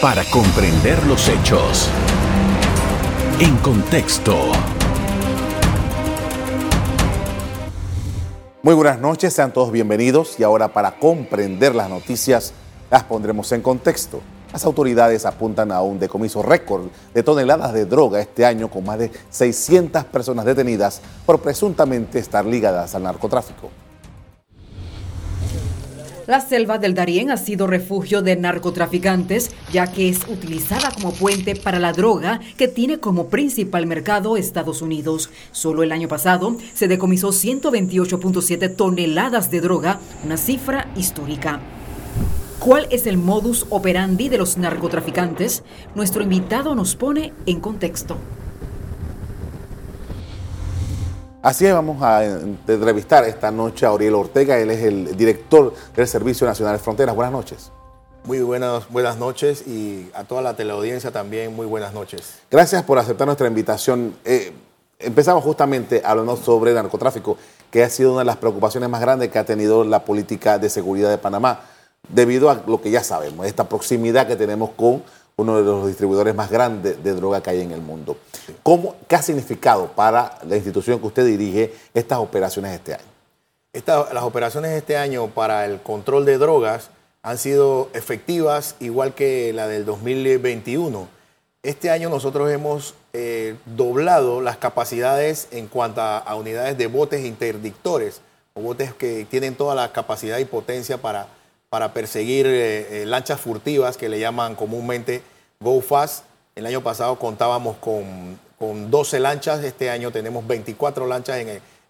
para comprender los hechos. En contexto. Muy buenas noches, sean todos bienvenidos y ahora para comprender las noticias las pondremos en contexto. Las autoridades apuntan a un decomiso récord de toneladas de droga este año con más de 600 personas detenidas por presuntamente estar ligadas al narcotráfico. La selva del Darién ha sido refugio de narcotraficantes, ya que es utilizada como puente para la droga que tiene como principal mercado Estados Unidos. Solo el año pasado se decomisó 128.7 toneladas de droga, una cifra histórica. ¿Cuál es el modus operandi de los narcotraficantes? Nuestro invitado nos pone en contexto. Así es, vamos a entrevistar esta noche a Auriel Ortega, él es el director del Servicio Nacional de Fronteras. Buenas noches. Muy buenas, buenas noches y a toda la teleaudiencia también muy buenas noches. Gracias por aceptar nuestra invitación. Eh, empezamos justamente hablando sobre el narcotráfico, que ha sido una de las preocupaciones más grandes que ha tenido la política de seguridad de Panamá, debido a lo que ya sabemos, esta proximidad que tenemos con uno de los distribuidores más grandes de droga que hay en el mundo. ¿Cómo, ¿Qué ha significado para la institución que usted dirige estas operaciones este año? las operaciones este año para el control de drogas han sido efectivas, igual que la del 2021. Este año nosotros hemos eh, doblado las capacidades en cuanto a, unidades de botes interdictores, o botes que tienen toda la capacidad y potencia para para perseguir eh, eh, lanchas furtivas que le llaman comúnmente Go Fast. El año pasado contábamos con, 12 lanchas, este año tenemos 24 lanchas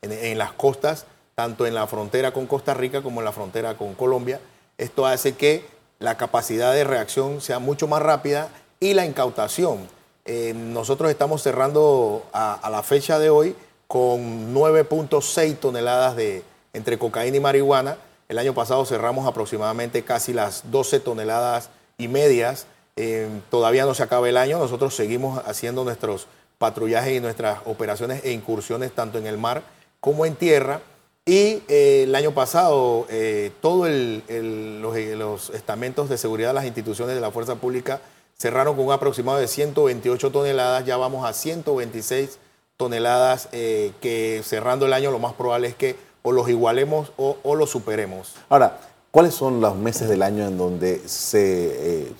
en, las costas, tanto en la frontera con Costa Rica como en la frontera con Colombia. Esto hace que la capacidad de reacción sea mucho más rápida y la incautación. Eh, nosotros estamos cerrando a, a, la fecha de hoy con 9.6 toneladas de entre cocaína y marihuana el año pasado cerramos aproximadamente casi las 12 toneladas y medias. Eh, todavía no se acaba el año. Nosotros seguimos haciendo nuestros patrullajes y nuestras operaciones e incursiones tanto en el mar como en tierra. Y eh, el año pasado, eh, todos los, estamentos de seguridad de las instituciones de la fuerza pública cerraron con un aproximado de 128 toneladas. Ya vamos a 126 toneladas que cerrando el año lo más probable es que o los igualemos o, los superemos. Ahora, ¿cuáles son los meses del año en donde se, eh,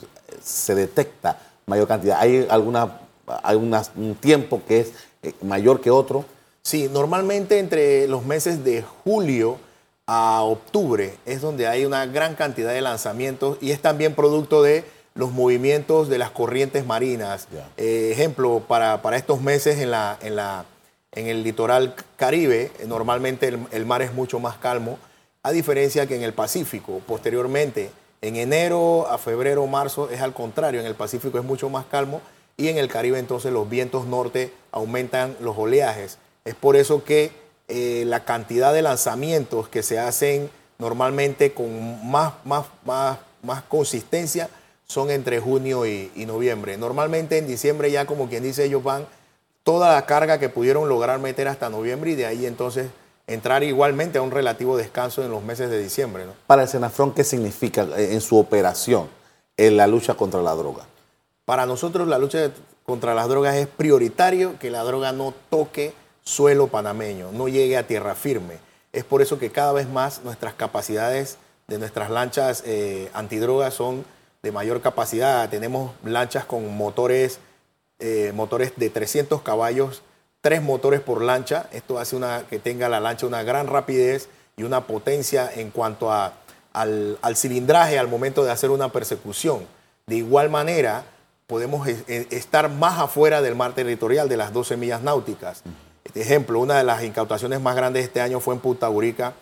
se detecta mayor cantidad? ¿Hay alguna, un tiempo que es eh, mayor que otro? Sí, normalmente entre los meses de julio a octubre es donde hay una gran cantidad de lanzamientos y es también producto de los movimientos de las corrientes marinas. Eh, ejemplo, para, para, estos meses en la, en la en el litoral caribe, eh, normalmente el, mar es mucho más calmo, a diferencia que en el Pacífico. Posteriormente, en enero a febrero, marzo, es al contrario, en el Pacífico es mucho más calmo y en el Caribe entonces los vientos norte aumentan los oleajes. Es por eso que eh, la cantidad de lanzamientos que se hacen normalmente con más, más, más, más consistencia son entre junio y, y, noviembre. Normalmente en diciembre ya como quien dice ellos van toda la carga que pudieron lograr meter hasta noviembre y de ahí entonces entrar igualmente a un relativo descanso en los meses de diciembre. Para el Senafrón, ¿qué significa eh, en su operación en la lucha contra la droga? Para nosotros la lucha contra las drogas es prioritario que la droga no toque suelo panameño, no llegue a tierra firme. Es por eso que cada vez más nuestras capacidades de nuestras lanchas eh, antidrogas son de mayor capacidad. Tenemos lanchas con motores eh, motores de 300 caballos, tres motores por lancha. Esto hace una, que tenga la lancha una gran rapidez y una potencia en cuanto a, al, cilindraje al momento de hacer una persecución. De igual manera, podemos estar más afuera del mar territorial de las 12 millas náuticas. Este ejemplo, una de las incautaciones más grandes este año fue en Punta Burica,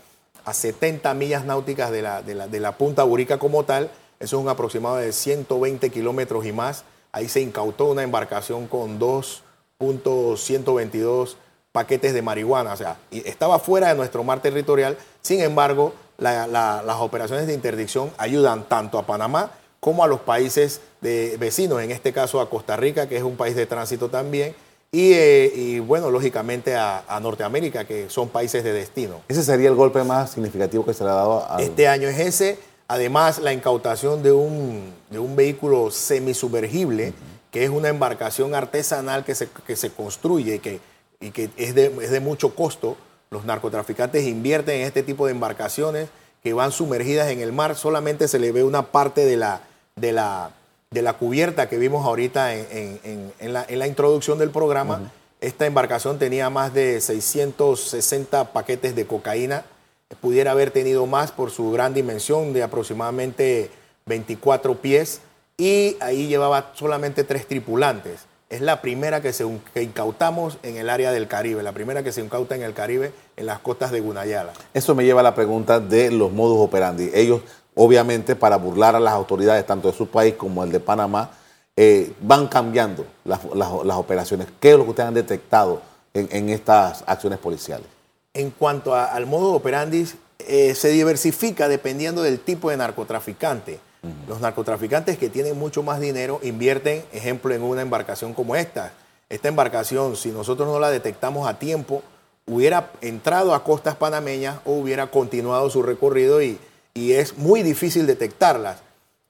a 70 millas náuticas de la, de la, de la Punta Burica como tal. Eso es un aproximado de 120 kilómetros y más Ahí se incautó una embarcación con 2.122 paquetes de marihuana. O sea, estaba fuera de nuestro mar territorial. Sin embargo, las operaciones de interdicción ayudan tanto a Panamá como a los países de vecinos, en este caso a Costa Rica, que es un país de tránsito también, y, eh, bueno, lógicamente a, Norteamérica, que son países de destino. ¿Ese sería el golpe más significativo que se le ha dado a... Este año es ese, Además, la incautación de un, de un vehículo semisumergible, que es una embarcación artesanal que se, que se construye que, y que es de, es de mucho costo. Los narcotraficantes invierten en este tipo de embarcaciones que van sumergidas en el mar. Solamente se le ve una parte de la, de la, de la cubierta que vimos ahorita en, en, en, la, en la, introducción del programa. Esta embarcación tenía más de 660 paquetes de cocaína pudiera haber tenido más por su gran dimensión de aproximadamente 24 pies y ahí llevaba solamente tres tripulantes. Es la primera que, se, incautamos en el área del Caribe, la primera que se incauta en el Caribe, en las costas de Gunayala. Eso me lleva a la pregunta de los modus operandi. Ellos, obviamente, para burlar a las autoridades, tanto de su país como el de Panamá, eh, van cambiando las, operaciones. ¿Qué es lo que ustedes han detectado en estas acciones policiales? En cuanto al modo operandi, eh, se diversifica dependiendo del tipo de narcotraficante. Los narcotraficantes que tienen mucho más dinero invierten, ejemplo, en una embarcación como esta. Esta embarcación, si nosotros no la detectamos a tiempo, hubiera entrado a costas panameñas o hubiera continuado su recorrido y, es muy difícil detectarlas.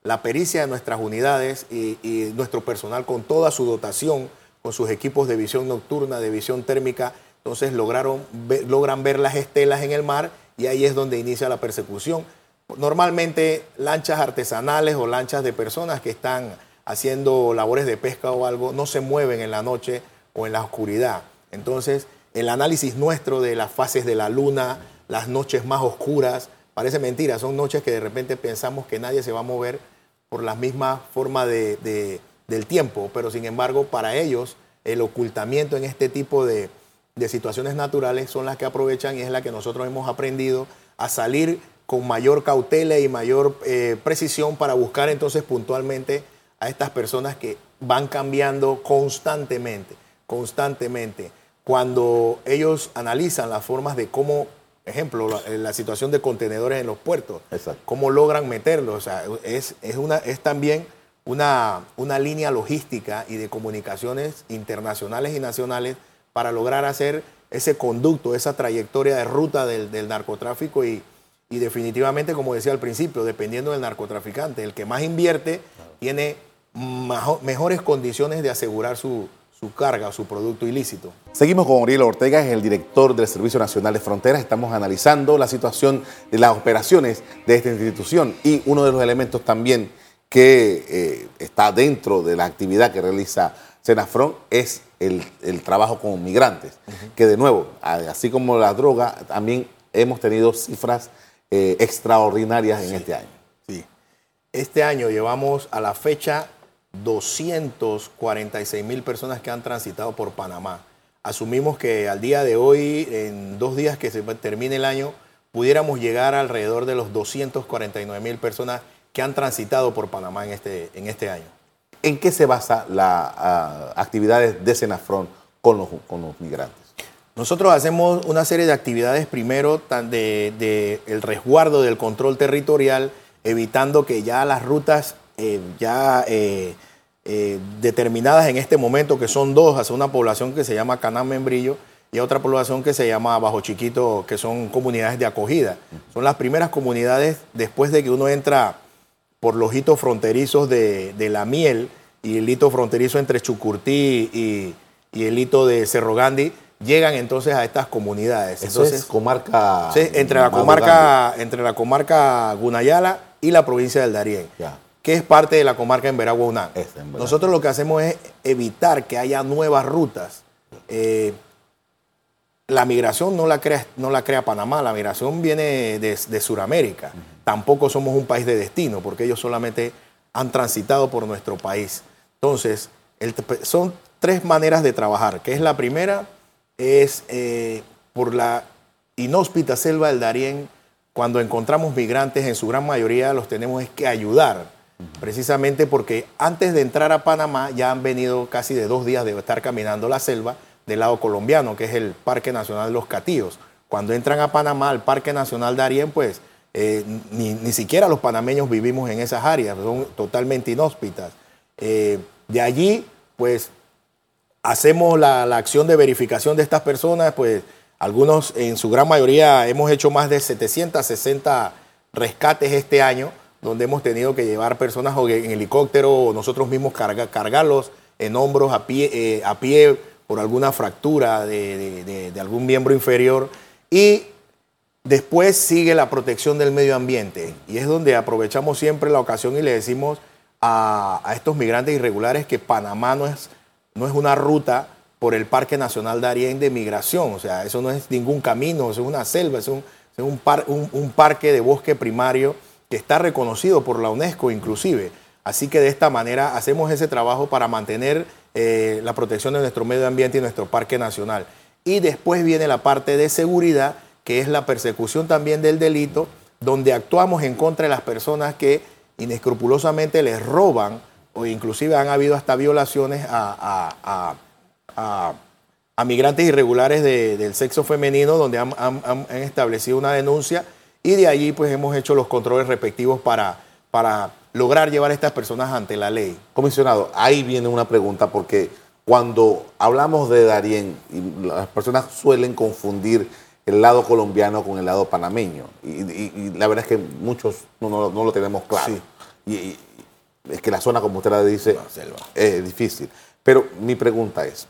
La pericia de nuestras unidades y, y nuestro personal con toda su dotación, con sus equipos de visión nocturna, de visión térmica, entonces logran ver las estelas en el mar y ahí es donde inicia la persecución. Normalmente lanchas artesanales o lanchas de personas que están haciendo labores de pesca o algo no se mueven en la noche o en la oscuridad. Entonces el análisis nuestro de las fases de la luna, las noches más oscuras, parece mentira, son noches que de repente pensamos que nadie se va a mover por la misma forma de, del tiempo, pero sin embargo para ellos el ocultamiento en este tipo de, de situaciones naturales son las que aprovechan y es la que nosotros hemos aprendido a salir con mayor cautela y mayor eh, precisión para buscar entonces puntualmente a estas personas que van cambiando constantemente, constantemente. Cuando ellos analizan las formas de cómo, ejemplo, la, situación de contenedores en los puertos, cómo logran meterlos, o sea, es, es, una, es también una, una línea logística y de comunicaciones internacionales y nacionales para lograr hacer ese conducto, esa trayectoria de ruta del, narcotráfico y, definitivamente, como decía al principio, dependiendo del narcotraficante, el que más invierte tiene mejores condiciones de asegurar su, carga o su producto ilícito. Seguimos con Oriel Ortega, es el director del Servicio Nacional de Fronteras. Estamos analizando la situación de las operaciones de esta institución y uno de los elementos también que eh, está dentro de la actividad que realiza Senafron es el, trabajo con migrantes, que de nuevo, así como la droga, también hemos tenido cifras eh, extraordinarias en este año. Sí. Este año llevamos a la fecha 246 mil personas que han transitado por Panamá. Asumimos que al día de hoy, en dos días que se termine el año, pudiéramos llegar alrededor de los 249 mil personas que han transitado por Panamá en este, en este año. ¿En qué se basa las ah, actividades de Senafrón con los, con los migrantes? Nosotros hacemos una serie de actividades, primero, de, el resguardo del control territorial, evitando que ya las rutas eh, ya eh, eh, determinadas en este momento, que son dos, hacia una población que se llama Canán Membrillo y otra población que se llama Bajo Chiquito, que son comunidades de acogida. Son las primeras comunidades después de que uno entra por los hitos fronterizos de, la miel y el hito fronterizo entre Chucurtí y, el hito de Cerro Gandhi, llegan entonces a estas comunidades. Eso entonces, es comarca. Sí, entre la comarca, entre la comarca Gunayala y la provincia del Darién. que es parte de la comarca en Veragua Nosotros lo que hacemos es evitar que haya nuevas rutas. Eh, la migración no la, crea, no la crea Panamá, la migración viene de, de Sudamérica. Tampoco somos un país de destino, porque ellos solamente han transitado por nuestro país. Entonces, son tres maneras de trabajar, que es la primera, es eh, por la inhóspita selva del Darién, cuando encontramos migrantes, en su gran mayoría los tenemos es que ayudar, precisamente porque antes de entrar a Panamá ya han venido casi de dos días de estar caminando la selva del lado colombiano, que es el Parque Nacional de los Catíos. Cuando entran a Panamá, al Parque Nacional de Arién, pues eh, ni, siquiera los panameños vivimos en esas áreas, son totalmente inhóspitas. Eh, de allí, pues, hacemos la, acción de verificación de estas personas, pues, algunos, en su gran mayoría, hemos hecho más de 760 rescates este año donde hemos tenido que llevar personas en helicóptero o nosotros mismos cargarlos en hombros a pie, eh, a pie por alguna fractura de, algún miembro inferior. Y después sigue la protección del medio ambiente. Y es donde aprovechamos siempre la ocasión y le decimos a, estos migrantes irregulares que Panamá no es, no es una ruta por el Parque Nacional Darién de migración. O sea, eso no es ningún camino, es una selva, es un, un parque de bosque primario que está reconocido por la UNESCO inclusive. Así que de esta manera hacemos ese trabajo para mantener eh, la protección de nuestro medio ambiente y nuestro parque nacional. Y después viene la parte de seguridad, que es la persecución también del delito, donde actuamos en contra de las personas que inescrupulosamente les roban o inclusive han habido hasta violaciones a, migrantes irregulares del sexo femenino, donde han, han, establecido una denuncia y de allí pues hemos hecho los controles respectivos para, para lograr llevar a estas personas ante la ley. Comisionado, ahí viene una pregunta porque cuando hablamos de Darien, las personas suelen confundir el lado colombiano con el lado panameño. Y, la verdad es que muchos no, lo tenemos claro. Y, es que la zona, como usted la dice, es difícil. Pero mi pregunta es,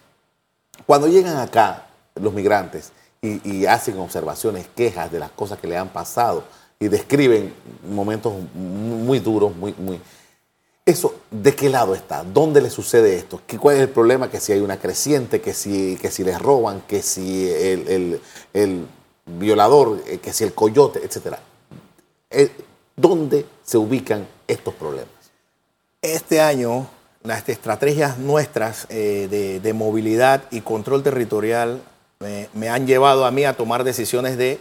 cuando llegan acá los migrantes y hacen observaciones, quejas de las cosas que le han pasado, y describen momentos muy duros, muy, muy... ¿de qué lado está? ¿Dónde le sucede esto? ¿Cuál es el problema? Que si hay una creciente, que si, que si les roban, que si el, violador, eh, que si el coyote, etcétera. Eh, ¿Dónde se ubican estos problemas? Este año, las estrategias nuestras eh, de, movilidad y control territorial me han llevado a mí a tomar decisiones de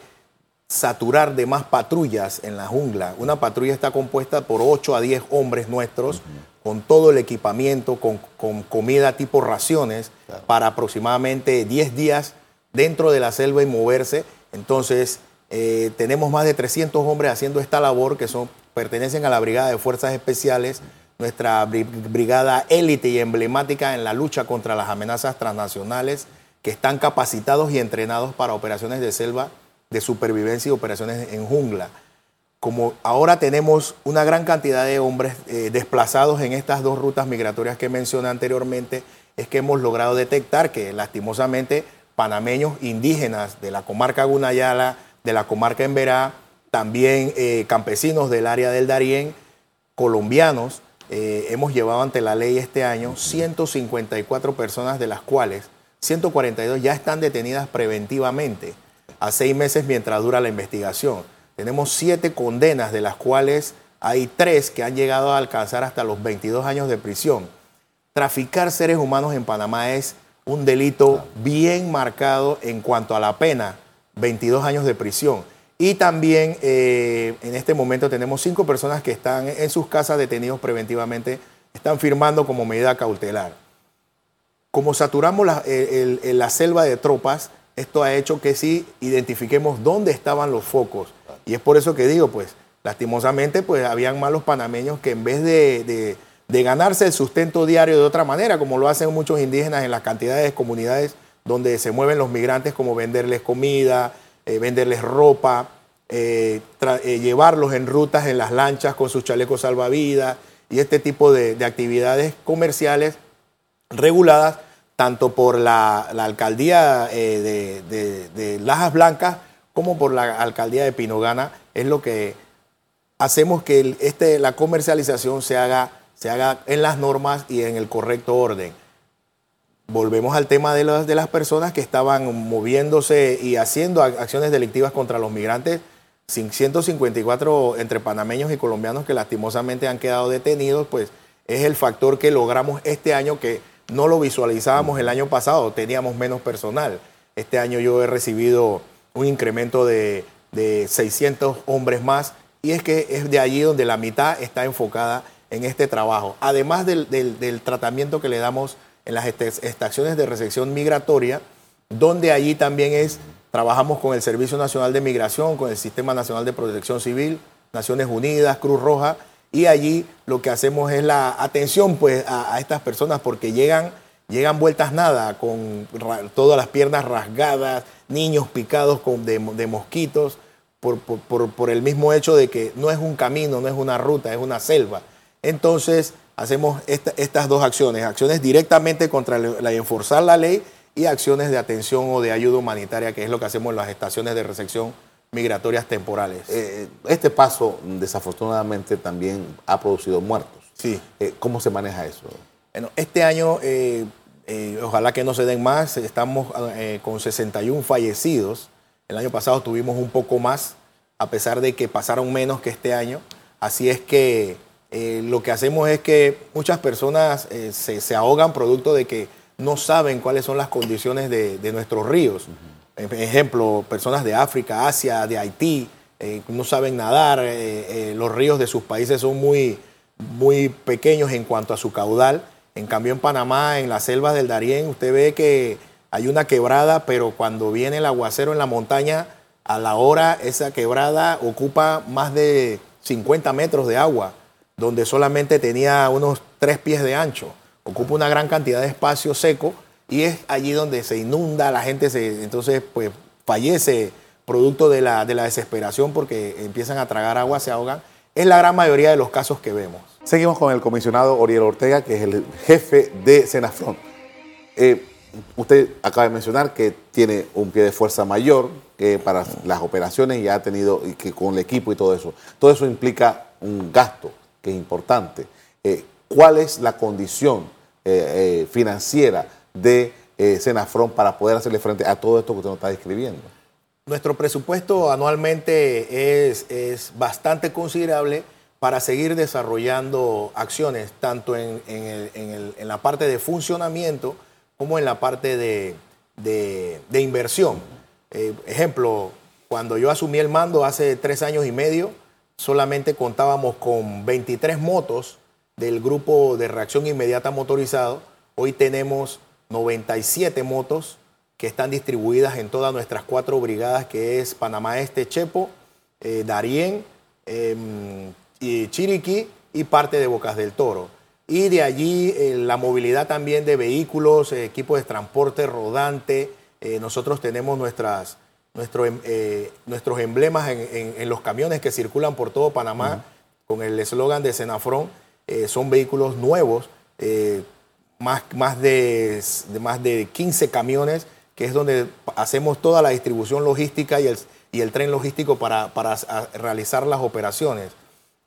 saturar de más patrullas en la jungla. Una patrulla está compuesta por 8 a 10 hombres nuestros, con todo el equipamiento, con, comida tipo raciones, para aproximadamente 10 días dentro de la selva y moverse. Entonces, eh, tenemos más de 300 hombres haciendo esta labor que son, pertenecen a la Brigada de Fuerzas Especiales, nuestra brigada élite y emblemática en la lucha contra las amenazas transnacionales, que están capacitados y entrenados para operaciones de selva de supervivencia y operaciones en jungla. Como ahora tenemos una gran cantidad de hombres eh, desplazados en estas dos rutas migratorias que mencioné anteriormente, es que hemos logrado detectar que lastimosamente panameños indígenas de la comarca Gunayala, de la comarca Emberá, también eh, campesinos del área del Darién, colombianos, eh, hemos llevado ante la ley este año 154 personas, de las cuales 142 ya están detenidas preventivamente a seis meses mientras dura la investigación. Tenemos siete condenas, de las cuales hay tres que han llegado a alcanzar hasta los 22 años de prisión. Traficar seres humanos en Panamá es un delito bien marcado en cuanto a la pena, 22 años de prisión. Y también eh, en este momento tenemos cinco personas que están en sus casas detenidos preventivamente, están firmando como medida cautelar. Como saturamos la, la selva de tropas, esto ha hecho que sí identifiquemos dónde estaban los focos. Y es por eso que digo, pues, lastimosamente, pues habían malos panameños que en vez de, ganarse el sustento diario de otra manera, como lo hacen muchos indígenas en las cantidades de comunidades donde se mueven los migrantes, como venderles comida, eh, venderles ropa, eh, eh, llevarlos en rutas en las lanchas con sus chalecos salvavidas y este tipo de actividades comerciales reguladas, tanto por la, alcaldía eh, de, Lajas Blancas como por la alcaldía de Pinogana, es lo que hacemos que este, la comercialización se haga, se haga en las normas y en el correcto orden. Volvemos al tema de las, de las personas que estaban moviéndose y haciendo acciones delictivas contra los migrantes. 154 entre panameños y colombianos que lastimosamente han quedado detenidos, pues es el factor que logramos este año que no lo visualizábamos el año pasado, teníamos menos personal. Este año yo he recibido un incremento de, 600 hombres más y es que es de allí donde la mitad está enfocada en este trabajo. Además del, tratamiento que le damos en las estaciones de recepción migratoria, donde allí también es, trabajamos con el Servicio Nacional de Migración, con el Sistema Nacional de Protección Civil, Naciones Unidas, Cruz Roja, y allí lo que hacemos es la atención pues, a, estas personas porque llegan, llegan vueltas nada, con todas las piernas rasgadas, niños picados con, de, mosquitos, por, el mismo hecho de que no es un camino, no es una ruta, es una selva. Entonces, hacemos estas dos acciones, acciones directamente contra la, enforzar la ley y acciones de atención o de ayuda humanitaria, que es lo que hacemos en las estaciones de recepción migratorias temporales. Eh, este paso, desafortunadamente, también ha producido muertos. Sí. Eh, ¿Cómo se maneja eso? Bueno, este año, eh, ojalá que no se den más, estamos con 61 fallecidos el año pasado tuvimos un poco más, a pesar de que pasaron menos que este año. Así es que eh, lo que hacemos es que muchas personas eh, se, ahogan producto de que no saben cuáles son las condiciones de, nuestros ríos. Ejemplo, personas de África, Asia, de Haití, eh, no saben nadar, los ríos de sus países son muy, muy pequeños en cuanto a su caudal. En cambio, en Panamá, en las selvas del Darién, usted ve que hay una quebrada, pero cuando viene el aguacero en la montaña, a la hora esa quebrada ocupa más de 50 metros de agua, donde solamente tenía unos tres pies de ancho. Ocupa una gran cantidad de espacio seco y es allí donde se inunda, la gente se, entonces pues fallece producto de la, de la desesperación porque empiezan a tragar agua, se ahogan. Es la gran mayoría de los casos que vemos. Seguimos con el comisionado Oriel Ortega, que es el jefe de Senafrón. Eh, usted acaba de mencionar que tiene un pie de fuerza mayor que para las operaciones y ha tenido, con el equipo y todo eso. Todo eso implica un gasto que es importante. Eh, ¿Cuál es la condición eh, financiera de Senafrón para poder hacerle frente a todo esto que usted nos está describiendo? Nuestro presupuesto anualmente es, es bastante considerable para seguir desarrollando acciones, tanto en, en la parte de funcionamiento, como en la parte de, inversión. Eh, ejemplo, cuando yo asumí el mando hace tres años y medio, solamente contábamos con 23 motos del grupo de reacción inmediata motorizado. Hoy tenemos 97 motos que están distribuidas en todas nuestras cuatro brigadas, que es Panamá Este, Chepo, eh, Darién, em, y Chiriquí y parte de Bocas del Toro y de allí eh, la movilidad también de vehículos, eh, equipos de transporte rodante. Eh, nosotros tenemos nuestras, em, nuestros emblemas en, los camiones que circulan por todo Panamá con el eslogan de Senafrón. son vehículos nuevos, más, más, de, más de 15 camiones, que es donde hacemos toda la distribución logística y el, y el tren logístico para, para realizar las operaciones.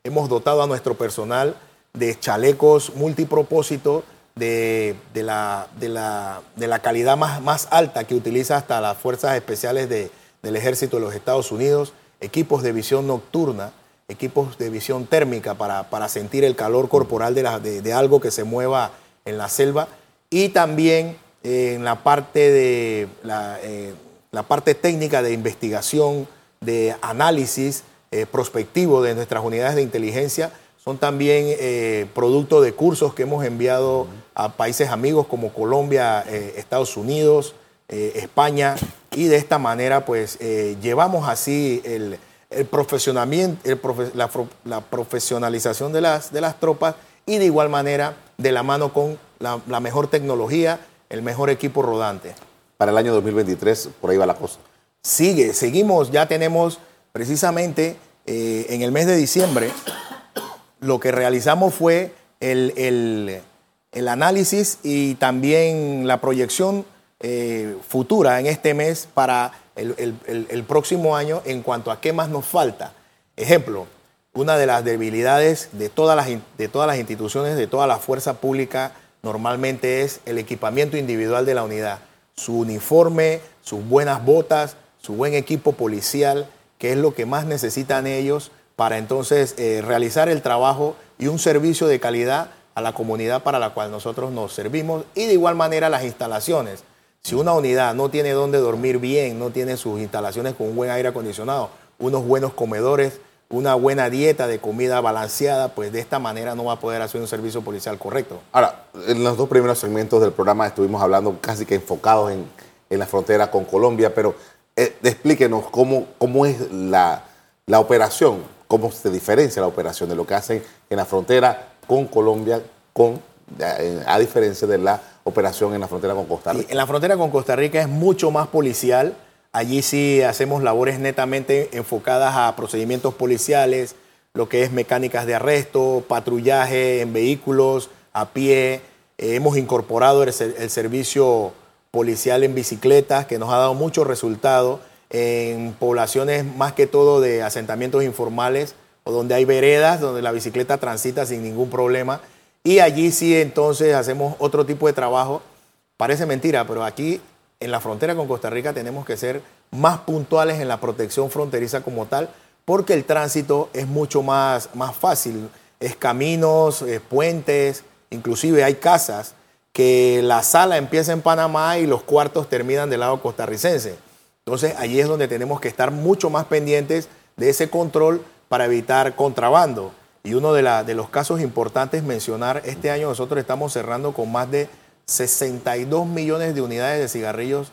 Hemos dotado a nuestro personal de chalecos multipropósito de, la, de, la, calidad más, más, alta que utiliza hasta las fuerzas especiales del ejército de los Estados Unidos, equipos de visión nocturna, equipos de visión térmica para, sentir el calor corporal de, de, algo que se mueva en la selva. Y también eh, en la parte, de, la, eh, la, parte técnica de investigación, de análisis eh, prospectivo de nuestras unidades de inteligencia son también eh, producto de cursos que hemos enviado a países amigos como Colombia, eh, Estados Unidos, España, y de esta manera pues llevamos así el, profesionamiento, la, profesionalización de las, de las tropas y de igual manera de la mano con la, la mejor tecnología, el mejor equipo rodante. Para el año 2023, por ahí va la cosa. Sigue, seguimos, ya tenemos precisamente en el mes de diciembre lo que realizamos fue el, análisis y también la proyección eh, futura en este mes para el, próximo año en cuanto a qué más nos falta. Ejemplo, una de las debilidades de todas las, de todas las instituciones, de toda la fuerza pública, normalmente es el equipamiento individual de la unidad. Su uniforme, sus buenas botas, su buen equipo policial, que es lo que más necesitan ellos para entonces eh, realizar el trabajo y un servicio de calidad a la comunidad para la cual nosotros nos servimos y de igual manera las instalaciones. Si una unidad no tiene dónde dormir bien, no tiene sus instalaciones con un buen aire acondicionado, unos buenos comedores, una buena dieta de comida balanceada, pues de esta manera no va a poder hacer un servicio policial correcto. Ahora, en los dos primeros segmentos del programa estuvimos hablando casi que enfocados en, la frontera con Colombia, pero eh, explíquenos cómo, cómo es la, la operación cómo se diferencia la operación de lo que hacen en la frontera con Colombia, con, a diferencia de la operación en la frontera con Costa Rica. En la frontera con Costa Rica es mucho más policial. Allí sí hacemos labores netamente enfocadas a procedimientos policiales, lo que es mecánicas de arresto, patrullaje en vehículos, a pie. Eh, hemos incorporado el, servicio policial en bicicletas, que nos ha dado mucho resultado en poblaciones más que todo de asentamientos informales o donde hay veredas, donde la bicicleta transita sin ningún problema. Y allí sí entonces hacemos otro tipo de trabajo. Parece mentira, pero aquí en la frontera con Costa Rica tenemos que ser más puntuales en la protección fronteriza como tal, porque el tránsito es mucho más, más fácil. Es caminos, es puentes, inclusive hay casas que la sala empieza en Panamá y los cuartos terminan del lado costarricense. Entonces allí es donde tenemos que estar mucho más pendientes de ese control para evitar contrabando. Y uno de, los casos importantes mencionar, este año nosotros estamos cerrando con más de 62 millones de unidades de cigarrillos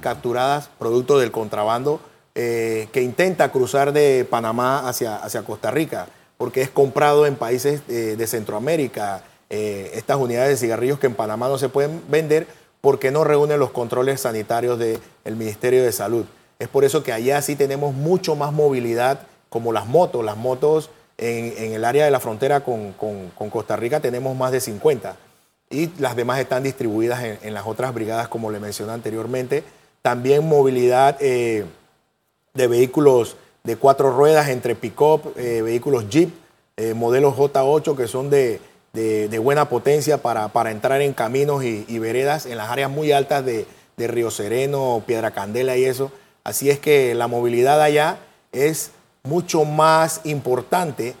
capturadas producto del contrabando eh, que intenta cruzar de Panamá hacia, hacia Costa Rica, porque es comprado en países eh, de Centroamérica. Eh, estas unidades de cigarrillos que en Panamá no se pueden vender porque no reúnen los controles sanitarios del Ministerio de Salud. Es por eso que allá sí tenemos mucho más movilidad, como las motos. Las motos en, el área de la frontera con, con Costa Rica tenemos más de 50 y las demás están distribuidas en, las otras brigadas, como le mencioné anteriormente. También movilidad eh, de vehículos de cuatro ruedas entre pick-up, eh, vehículos Jeep, modelos J8 que son de, buena potencia para, entrar en caminos y, veredas en las áreas muy altas de, de Río Sereno, Piedra Candela y eso. Así es que la movilidad allá es mucho más importante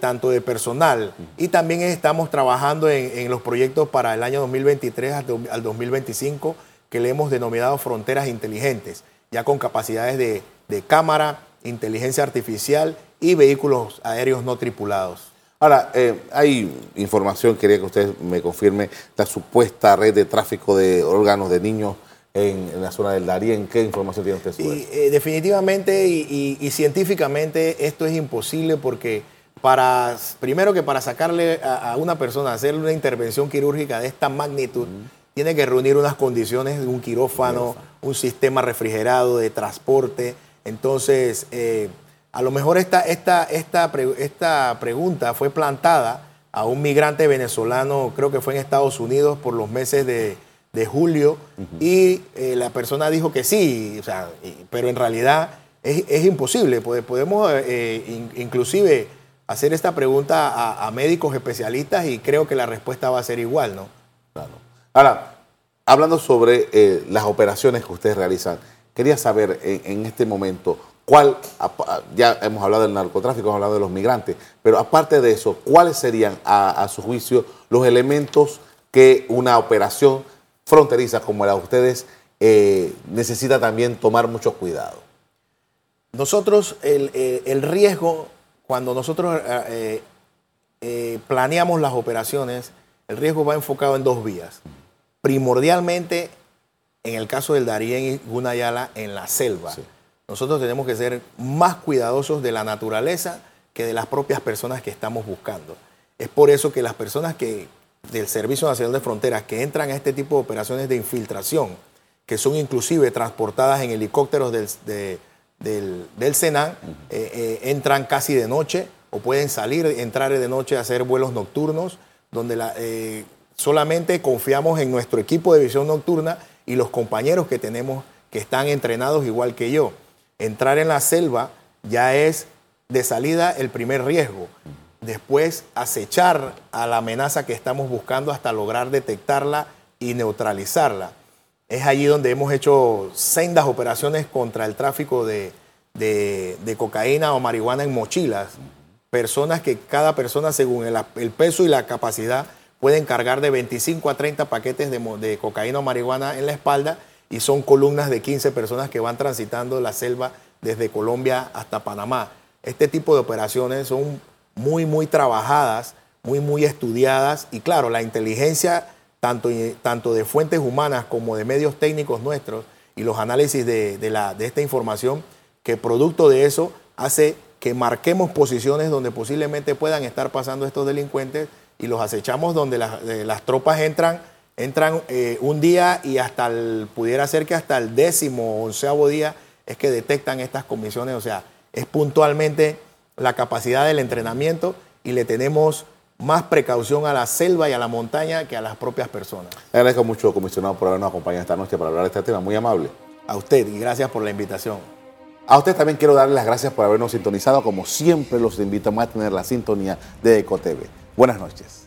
tanto de personal y también estamos trabajando en, los proyectos para el año 2023 al 2025 que le hemos denominado fronteras inteligentes, ya con capacidades de, cámara, inteligencia artificial y vehículos aéreos no tripulados. Ahora, eh, hay información, quería que usted me confirme, la supuesta red de tráfico de órganos de niños en, la zona del Darién. ¿Qué información tiene usted sobre eso? Eh, definitivamente y científicamente esto es imposible porque para, primero que para sacarle a, una persona, hacerle una intervención quirúrgica de esta magnitud, tiene que reunir unas condiciones de un quirófano, un sistema refrigerado de transporte. Entonces, eh, a lo mejor esta, esta, esta, esta pregunta fue plantada a un migrante venezolano, creo que fue en Estados Unidos por los meses de, julio, y eh, la persona dijo que sí, pero en realidad es, imposible. Podemos eh, inclusive hacer esta pregunta a, médicos especialistas y creo que la respuesta va a ser igual, ¿no? Claro. Ahora, hablando sobre eh, las operaciones que ustedes realizan, quería saber en, este momento cuál, ya hemos hablado del narcotráfico, hemos hablado de los migrantes, pero aparte de eso, ¿cuáles serían a, su juicio los elementos que una operación fronteriza como la de ustedes eh, necesita también tomar mucho cuidado? Nosotros el, eh, el riesgo cuando nosotros eh, planeamos las operaciones, el riesgo va enfocado en dos vías. Primordialmente, en el caso del Darién y Gunayala, en la selva. Nosotros tenemos que ser más cuidadosos de la naturaleza que de las propias personas que estamos buscando. Es por eso que las personas que del Servicio Nacional de Fronteras que entran a este tipo de operaciones de infiltración, que son inclusive transportadas en helicópteros del, de, del, del Senan, eh, eh, entran casi de noche o pueden salir, entrar de noche a hacer vuelos nocturnos, donde la, eh, solamente confiamos en nuestro equipo de visión nocturna y los compañeros que tenemos que están entrenados igual que yo. Entrar en la selva ya es de salida el primer riesgo. Después acechar a la amenaza que estamos buscando hasta lograr detectarla y neutralizarla. Es allí donde hemos hecho sendas operaciones contra el tráfico de, cocaína o marihuana en mochilas. Personas que cada persona, según el, peso y la capacidad, pueden cargar de 25 a 30 paquetes de, de, cocaína o marihuana en la espalda y son columnas de 15 personas que van transitando la selva desde Colombia hasta Panamá. Este tipo de operaciones son muy, muy trabajadas, muy, muy estudiadas y claro, la inteligencia tanto, tanto de fuentes humanas como de medios técnicos nuestros y los análisis de, la, de esta información, que producto de eso hace que marquemos posiciones donde posiblemente puedan estar pasando estos delincuentes y los acechamos donde las tropas entran entran eh, un día y hasta el, pudiera ser que hasta el décimo o onceavo día es que detectan estas comisiones, o sea, es puntualmente la capacidad del entrenamiento y le tenemos más precaución a la selva y a la montaña que a las propias personas. Le agradezco mucho, comisionado, por habernos acompañado esta noche para hablar de este tema, muy amable. A usted y gracias por la invitación. A usted también quiero darle las gracias por habernos sintonizado. Como siempre, los invitamos a tener la sintonía de EcoTV. Buenas noches.